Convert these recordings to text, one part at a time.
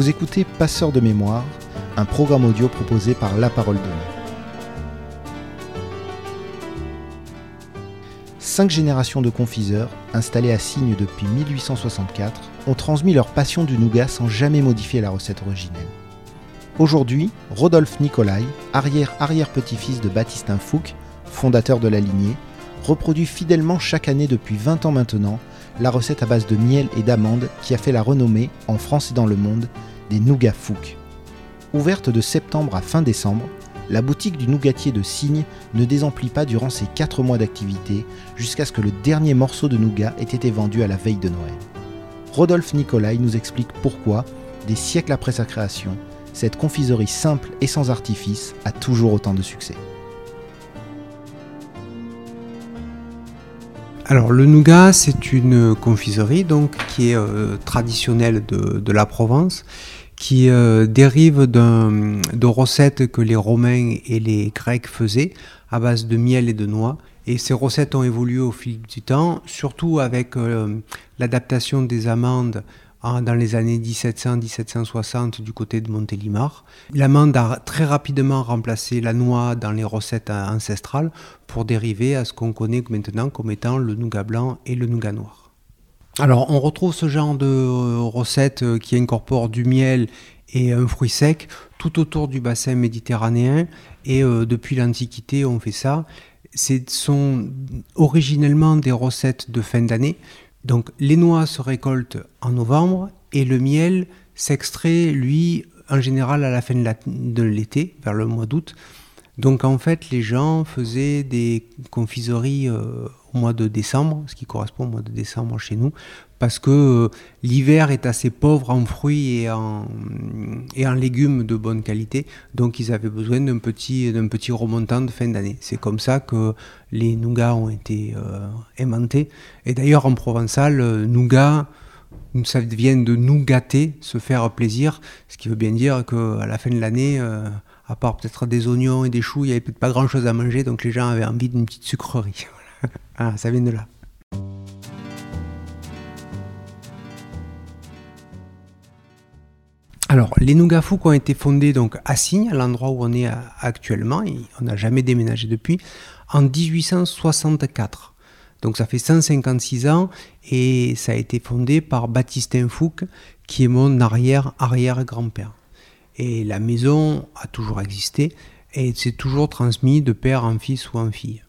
Vous écoutez Passeur de mémoire, un programme audio proposé par La Parole Donnée. Cinq générations de confiseurs, installés à Signes depuis 1864, ont transmis leur passion du nougat sans jamais modifier la recette originelle. Aujourd'hui, Rodolphe Nicolai, arrière-arrière-petit-fils de Baptistin Fouque, fondateur de la lignée, reproduit fidèlement chaque année depuis 20 ans maintenant la recette à base de miel et d'amandes qui a fait la renommée, en France et dans le monde, des nougats Fouque. Ouverte de septembre à fin décembre, la boutique du nougatier de Signes ne désemplit pas durant ses 4 mois d'activité jusqu'à ce que le dernier morceau de nougat ait été vendu à la veille de Noël. Rodolphe Nicolai nous explique pourquoi, des siècles après sa création, cette confiserie simple et sans artifice a toujours autant de succès. Alors le nougat, c'est une confiserie donc qui est euh, traditionnelle de, la Provence, qui euh, dérive de recettes que les Romains et les Grecs faisaient à base de miel et de noix. Et ces recettes ont évolué au fil du temps, surtout avec euh, l'adaptation des amandes dans les années 1700-1760 du côté de Montélimar. L'amande a très rapidement remplacé la noix dans les recettes ancestrales pour dériver à ce qu'on connaît maintenant comme étant le nougat blanc et le nougat noir. Alors on retrouve ce genre de euh, recettes euh, qui incorporent du miel et un fruit sec tout autour du bassin méditerranéen et euh, depuis l'Antiquité on fait ça. Ce sont originellement des recettes de fin d'année donc les noix se récoltent en novembre et le miel s'extrait, lui, en général à la fin de l'été, vers le mois d'août. Donc en fait, les gens faisaient des confiseries euh, au mois de décembre, ce qui correspond au mois de décembre chez nous, parce que euh, l'hiver est assez pauvre en fruits et en, légumes de bonne qualité, donc ils avaient besoin d'un petit, d'un petit remontant de fin d'année. C'est comme ça que les nougats ont été euh, aimantés. Et d'ailleurs en provençal, euh, nougat, ça vient de nous gâter, se faire plaisir, ce qui veut bien dire qu'à la fin de l'année, à part peut-être des oignons et des choux, il n'y avait peut-être pas grand-chose à manger, donc les gens avaient envie d'une petite sucrerie. ah, ça vient de là. Alors, les Nougafous ont été fondés donc à Signes, à l'endroit où on est actuellement, et on n'a jamais déménagé depuis, en 1864. Donc ça fait 156 ans et ça a été fondé par Baptistin Fouque, qui est mon arrière-arrière-grand-père. Et la maison a toujours existé et c'est toujours transmis de père en fils ou en fille.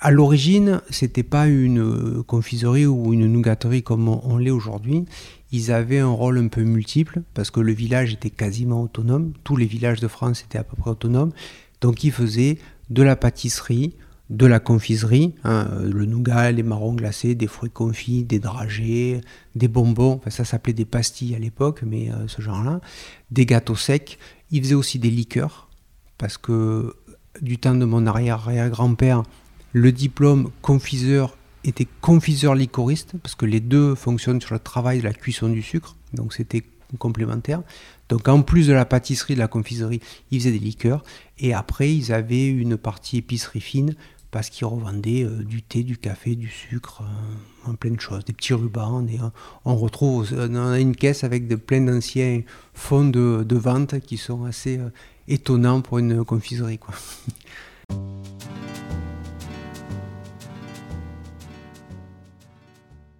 À l'origine, c'était pas une confiserie ou une nougaterie comme on l'est aujourd'hui ils avaient un rôle un peu multiple parce que le village était quasiment autonome. Tous les villages de France étaient à peu près autonomes. Donc ils faisaient de la pâtisserie, de la confiserie, hein, le nougat, les marrons glacés, des fruits confits, des dragées, des bonbons, enfin, ça s'appelait des pastilles à l'époque, mais euh, ce genre-là, des gâteaux secs. Ils faisaient aussi des liqueurs, parce que du temps de mon arrière-arrière-grand-père, le diplôme confiseur était confiseur licoriste, parce que les deux fonctionnent sur le travail de la cuisson du sucre, donc c'était complémentaire. Donc en plus de la pâtisserie, de la confiserie, ils faisaient des liqueurs, et après ils avaient une partie épicerie fine, parce qu'ils revendaient euh, du thé, du café, du sucre, euh, plein de choses, des petits rubans. Euh, on retrouve on a une caisse avec de, plein d'anciens fonds de, vente qui sont assez étonnants pour une confiserie.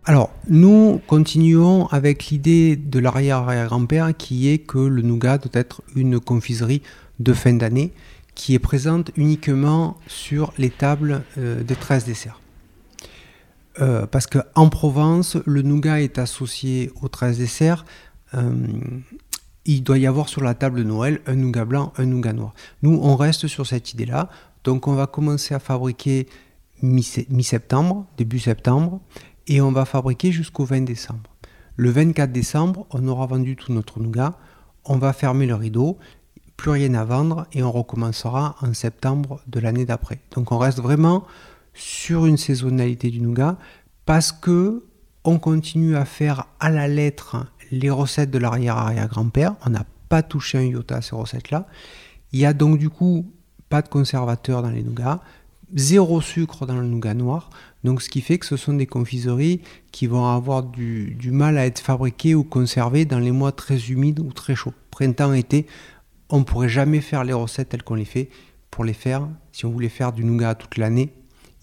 Alors, nous continuons avec l'idée de l'arrière-arrière-grand-père qui est que le nougat doit être une confiserie de fin d'année qui est présente uniquement sur les tables euh, des 13 desserts. Euh, parce qu'en Provence, le nougat est associé aux 13 desserts. Euh, il doit y avoir sur la table de Noël un nougat blanc, un nougat noir. Nous, on reste sur cette idée-là. Donc, on va commencer à fabriquer mi-septembre, début septembre et on va fabriquer jusqu'au 20 décembre. Le 24 décembre, on aura vendu tout notre nougat, on va fermer le rideau, plus rien à vendre et on recommencera en septembre de l'année d'après. Donc on reste vraiment sur une saisonnalité du nougat parce que on continue à faire à la lettre les recettes de l'arrière-arrière-grand-père. On n'a pas touché un iota à ces recettes-là. Il y a donc du coup pas de conservateur dans les nougats, zéro sucre dans le nougat noir. Donc ce qui fait que ce sont des confiseries qui vont avoir du, mal à être fabriquées ou conservées dans les mois très humides ou très chauds. Printemps, été, on ne pourrait jamais faire les recettes telles qu'on les fait. Pour les faire, si on voulait faire du nougat toute l'année,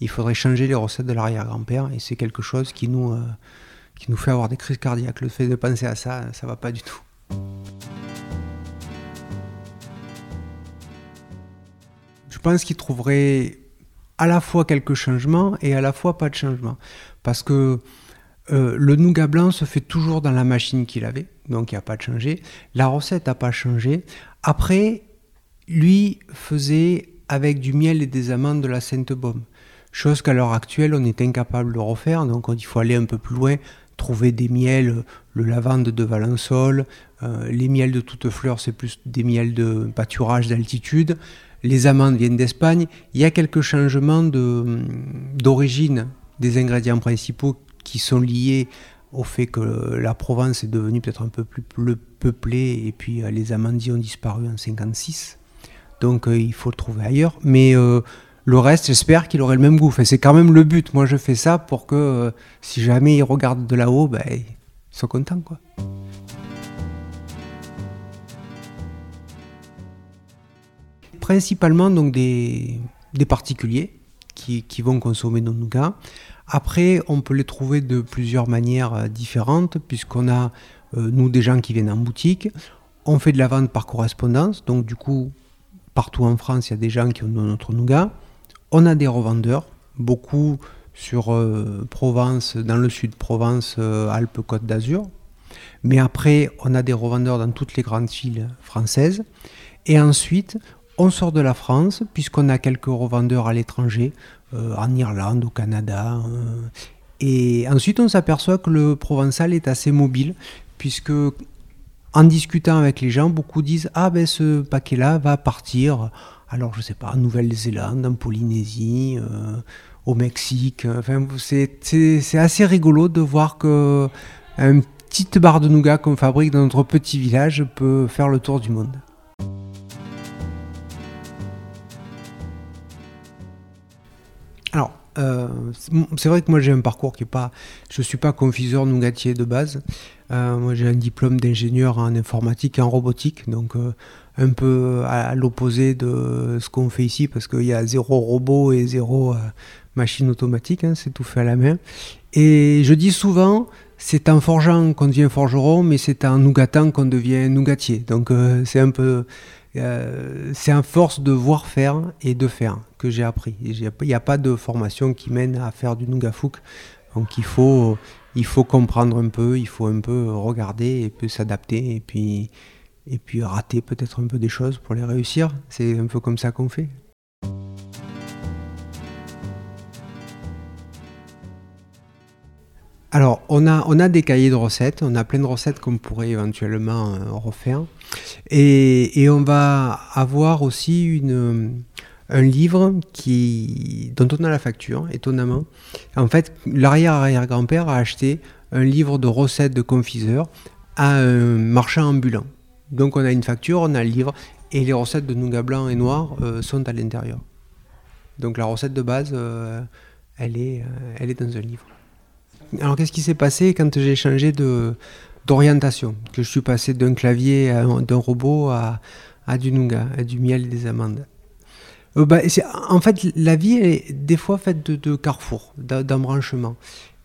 il faudrait changer les recettes de l'arrière-grand-père et c'est quelque chose qui nous, euh, fait avoir des crises cardiaques. Le fait de penser à ça, ça va pas du tout. Je pense qu'il trouverait à la fois quelques changements et à la fois pas de changement. Parce que euh, le nougat blanc se fait toujours dans la machine qu'il avait, donc il n'y a pas de changé. La recette n'a pas changé. Après, lui faisait avec du miel et des amandes de la Sainte-Baume. Chose qu'à l'heure actuelle, on est incapable de refaire, donc il faut aller un peu plus loin, trouver des miels, le lavande de Valençol, euh, les miels de toutes fleurs, c'est plus des miels de pâturage d'altitude les amandes viennent d'Espagne. Il y a quelques changements d'origine des ingrédients principaux qui sont liés au fait que la Provence est devenue peut-être un peu plus peuplée et puis euh, les amandiers ont disparu en 56. Donc euh, il faut le trouver ailleurs. Mais euh, le reste, j'espère qu'il aurait le même goût. c'est quand même le but. Moi, je fais ça pour que si jamais ils regardent de là-haut, ben, ils soient contents. Quoi. principalement donc des, particuliers qui, vont consommer nos nougats. Après, on peut les trouver de plusieurs manières euh, différentes, puisqu'on a, euh, nous, des gens qui viennent en boutique. On fait de la vente par correspondance, donc du coup, partout en France, il y a des gens qui ont notre nougat. On a des revendeurs, beaucoup sur euh, Provence, dans le sud Provence, Alpes, Côte d'Azur. Mais après, on a des revendeurs dans toutes les grandes villes françaises. Et ensuite, on sort de la France, puisqu'on a quelques revendeurs à l'étranger, euh, en Irlande, au Canada. Euh, et ensuite, on s'aperçoit que le provençal est assez mobile, puisque en discutant avec les gens, beaucoup disent Ah, ben ce paquet-là va partir, alors je sais pas, en Nouvelle-Zélande, en Polynésie, euh, au Mexique. Enfin, c'est assez rigolo de voir que une petite barre de nougat qu'on fabrique dans notre petit village peut faire le tour du monde. Euh, c'est vrai que moi j'ai un parcours qui est pas. Je suis pas confiseur nougatier de base. Euh, moi j'ai un diplôme d'ingénieur en informatique et en robotique, donc euh, un peu à, l'opposé de ce qu'on fait ici parce qu'il y a zéro robot et zéro machine automatique, hein, c'est tout fait à la main. Et je dis souvent, c'est en forgeant qu'on devient forgeron, mais c'est en nougatant qu'on devient nougatier. Donc c'est un peu euh, c'est un force de voir faire et de faire que j'ai appris. Il n'y a, pas de formation qui mène à faire du Nougafouk. Donc il faut, il faut comprendre un peu, il faut un peu regarder et puis s'adapter et puis, et puis rater peut-être un peu des choses pour les réussir. C'est un peu comme ça qu'on fait. Alors, on a, on a des cahiers de recettes, on a plein de recettes qu'on pourrait éventuellement euh, refaire. Et, on va avoir aussi un livre qui, dont on a la facture, étonnamment. En fait, l'arrière-arrière-grand-père a acheté un livre de recettes de confiseur à un marchand ambulant. Donc on a une facture, on a le livre, et les recettes de nougat blanc et noir euh, sont à l'intérieur. Donc la recette de base, euh, elle, est, elle est dans un livre. Alors qu'est-ce qui s'est passé quand j'ai changé de, d'orientation, que je suis passé d'un clavier, d'un robot à, à, du nougat, à du miel et des amandes euh, bah, En fait, la vie est des fois faite de, de carrefours, d'embranchements.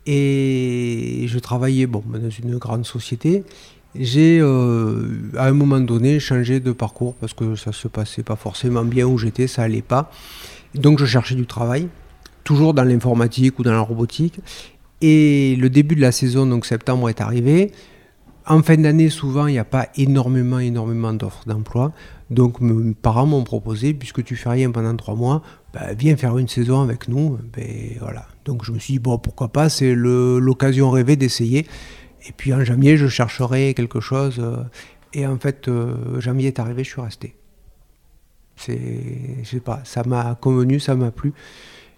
Et je travaillais bon, dans une grande société. J'ai euh, à un moment donné changé de parcours parce que ça se passait pas forcément bien où j'étais, ça allait pas. Donc je cherchais du travail, toujours dans l'informatique ou dans la robotique. Et le début de la saison, donc septembre, est arrivé. En fin d'année, souvent, il n'y a pas énormément, énormément d'offres d'emploi. Donc, mes parents m'ont proposé, puisque tu fais rien pendant trois mois, ben, viens faire une saison avec nous. Ben, voilà. Donc, je me suis dit, bon, pourquoi pas, c'est l'occasion rêvée d'essayer. Et puis, en janvier, je chercherai quelque chose. Euh, et en fait, euh, janvier est arrivé, je suis resté. C'est, je sais pas, ça m'a convenu, ça m'a plu.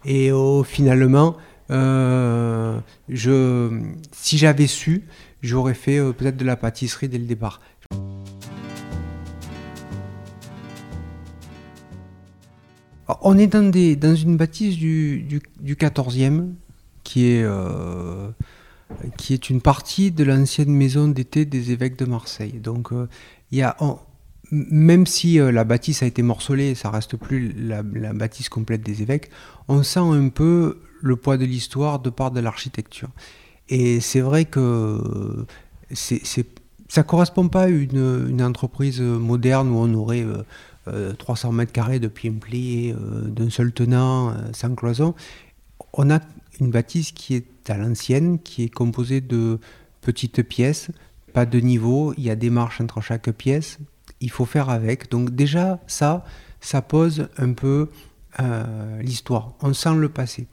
Et finalement, euh, si j'avais su, j'aurais fait euh, peut-être de la pâtisserie dès le départ. On est dans, une bâtisse du, du, 14e qui est, euh, qui est une partie de l'ancienne maison d'été des évêques de Marseille. Donc même si la bâtisse a été morcelée, ça reste plus la, bâtisse complète des évêques, on sent un peu le poids de l'histoire de part de l'architecture. Et c'est vrai que c'est, ça ne correspond pas à une, une, entreprise moderne où on aurait 300 euh, euh, mètres carrés de pied plié euh, d'un seul tenant, sans cloison. On a une bâtisse qui est à l'ancienne, qui est composée de petites pièces, pas de niveau, il y a des marches entre chaque pièce, il faut faire avec. Donc déjà, ça, ça pose un peu l'histoire. On sent le passé.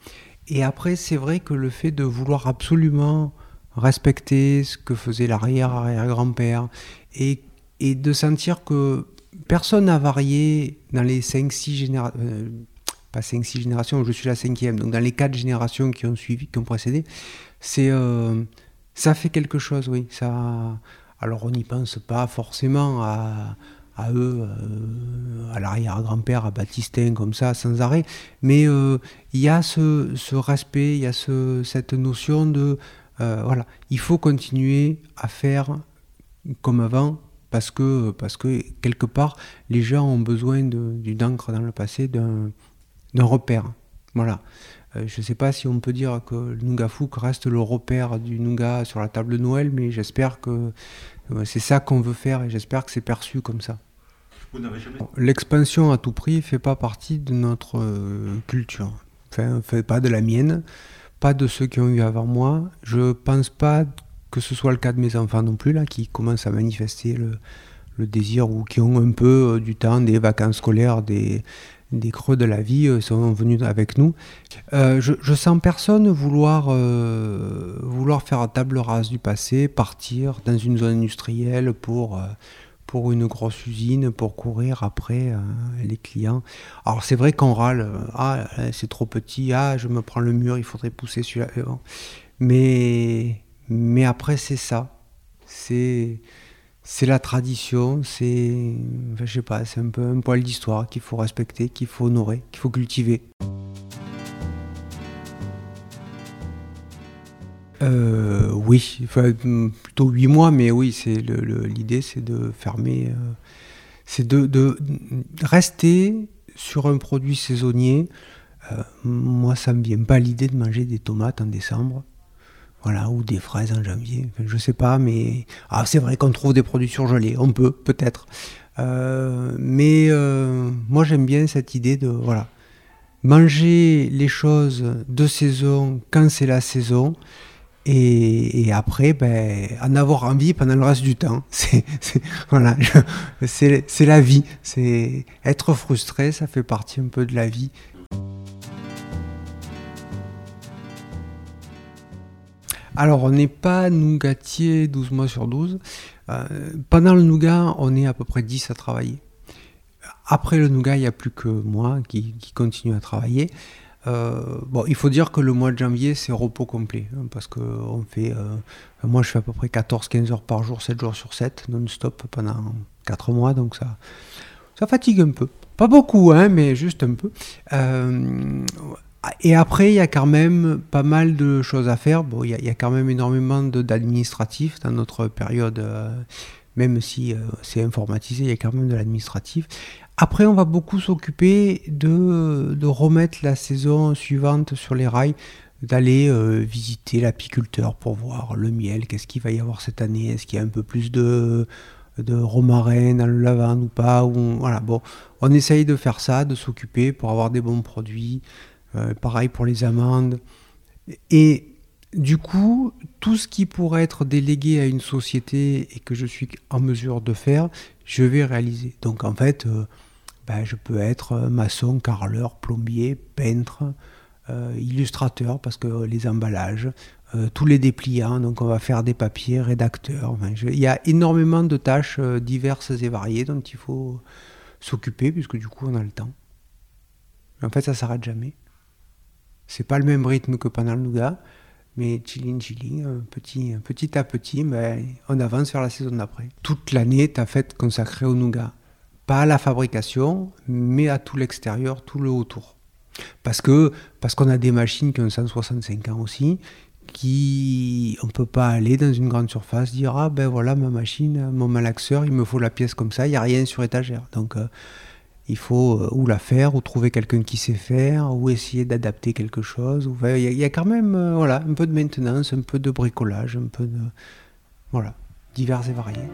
Et après, c'est vrai que le fait de vouloir absolument respecter ce que faisait l'arrière-arrière-grand-père et, de sentir que personne n'a varié dans les 5-6 générations, euh, pas 5-6 générations, je suis la cinquième, donc dans les 4 générations qui ont suivi, qui ont précédé, c'est, euh, ça fait quelque chose, oui. Ça, alors on n'y pense pas forcément à, à eux, euh, à l'arrière-grand-père, à Baptistin, comme ça, sans arrêt. Mais euh, il y a ce, respect, il y a ce, cette notion de, euh, voilà, il faut continuer à faire comme avant, parce que, parce que quelque part, les gens ont besoin d'une encre dans le passé, d'un repère. Voilà. Je ne sais pas si on peut dire que le Nougat Fouque reste le repère du Nougat sur la table de Noël, mais j'espère que c'est ça qu'on veut faire et j'espère que c'est perçu comme ça. L'expansion à tout prix ne fait pas partie de notre euh, culture. Enfin, fait pas de la mienne, pas de ceux qui ont eu avant moi. Je pense pas que ce soit le cas de mes enfants non plus, là, qui commencent à manifester le, désir ou qui ont un peu euh, du temps, des vacances scolaires, des, des creux de la vie euh, sont venus avec nous. je, je, sens personne vouloir, vouloir faire table rase du passé, partir dans une zone industrielle pour pour une grosse usine pour courir après euh, les clients. Alors c'est vrai qu'on râle, euh, ah c'est trop petit, ah je me prends le mur, il faudrait pousser celui-là. Euh, mais, mais après c'est ça, c'est c'est la tradition, c'est je sais pas, c'est un peu un poil d'histoire qu'il faut respecter, qu'il faut honorer, qu'il faut cultiver. Euh, oui, plutôt huit mois, mais oui, c'est l'idée, c'est de fermer, euh, c'est de, rester sur un produit saisonnier. Euh, moi, ça me vient pas l'idée de manger des tomates en décembre, voilà, ou des fraises en janvier. Enfin, je sais pas, mais ah, c'est vrai qu'on trouve des produits surgelés, on peut, peut-être. mais moi, j'aime bien cette idée de voilà, manger les choses de saison quand c'est la saison. Et, après, ben, en avoir envie pendant le reste du temps. C'est, voilà, c'est, la vie. C'est être frustré, ça fait partie un peu de la vie. Alors, on n'est pas nougatier 12 mois sur 12. Euh, pendant le nougat, on est à peu près 10 à travailler. Après le nougat, il n'y a plus que moi qui, continue à travailler. Euh, il faut dire que le mois de janvier, c'est repos complet. Hein, parce que on fait, euh, moi, je fais à peu près 14-15 heures par jour, 7 jours sur 7, non-stop pendant 4 mois. Donc ça, ça fatigue un peu. Pas beaucoup, hein, mais juste un peu. Et après, il y a quand même pas mal de choses à faire. Bon, il y, a, quand même énormément d'administratifs dans notre période même si c'est informatisé, il y a quand même de l'administratif. Après, on va beaucoup s'occuper de, remettre la saison suivante sur les rails, d'aller euh, visiter l'apiculteur pour voir le miel, qu'est-ce qu'il va y avoir cette année, est-ce qu'il y a un peu plus de, de romarin dans le lavande ou pas. Ou, voilà, bon, on essaye de faire ça, de s'occuper pour avoir des bons produits. Euh, pareil pour les amandes. Et du coup, tout ce qui pourrait être délégué à une société et que je suis en mesure de faire, je vais réaliser. Donc en fait, euh, ben, je peux être euh, maçon, carreleur, plombier, peintre, illustrateur, parce que les emballages, tous les dépliants, donc on va faire des papiers, rédacteur. il y a énormément de tâches diverses et variées dont il faut s'occuper, puisque du coup on a le temps. En fait, ça s'arrête jamais. C'est pas le même rythme que nougat, mais chilling, chilling, petit, petit à petit, ben, on avance vers la saison d'après. Toute l'année est à fait consacrée au nougat pas à la fabrication, mais à tout l'extérieur, tout le autour. Parce que parce qu'on a des machines qui ont 165 ans aussi, qui on peut pas aller dans une grande surface dire ah ben voilà ma machine, mon malaxeur, il me faut la pièce comme ça, il y a rien sur étagère. Donc euh, il faut euh, ou la faire, ou trouver quelqu'un qui sait faire, ou essayer d'adapter quelque chose. Il y, a quand même euh, voilà, un peu de maintenance, un peu de bricolage, un peu de. Voilà, divers et variés.